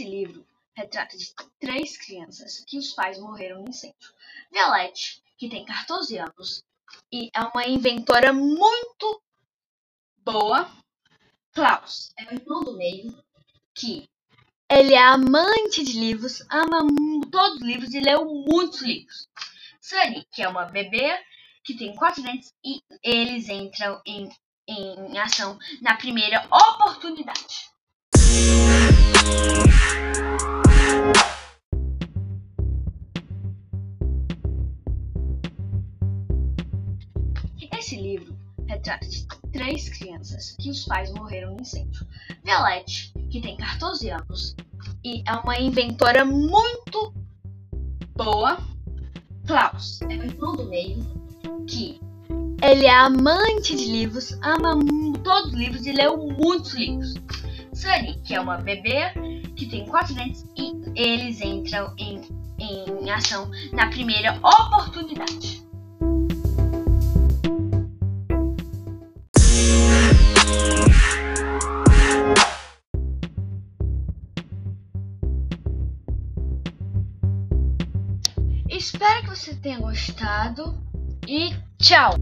livro retrata de três crianças que os pais morreram no incêndio. Violette, que tem 14 anos e é uma inventora muito boa. Klaus é o irmão do meio, que ele é amante de livros, ama todos os livros e leu muitos livros. Sunny, que é uma bebê que tem quatro dentes e eles entram em, em ação na primeira oportunidade. Esse livro retrata três crianças que os pais morreram no incêndio. Violette, que tem 14 anos e é uma inventora muito boa. Klaus é o irmão do meio, que ele é amante de livros, ama todos os livros e leu muitos livros. Sunny, que é uma bebê que tem quatro dentes e eles entram em, em ação na primeira oportunidade. Espero que você tenha gostado e tchau!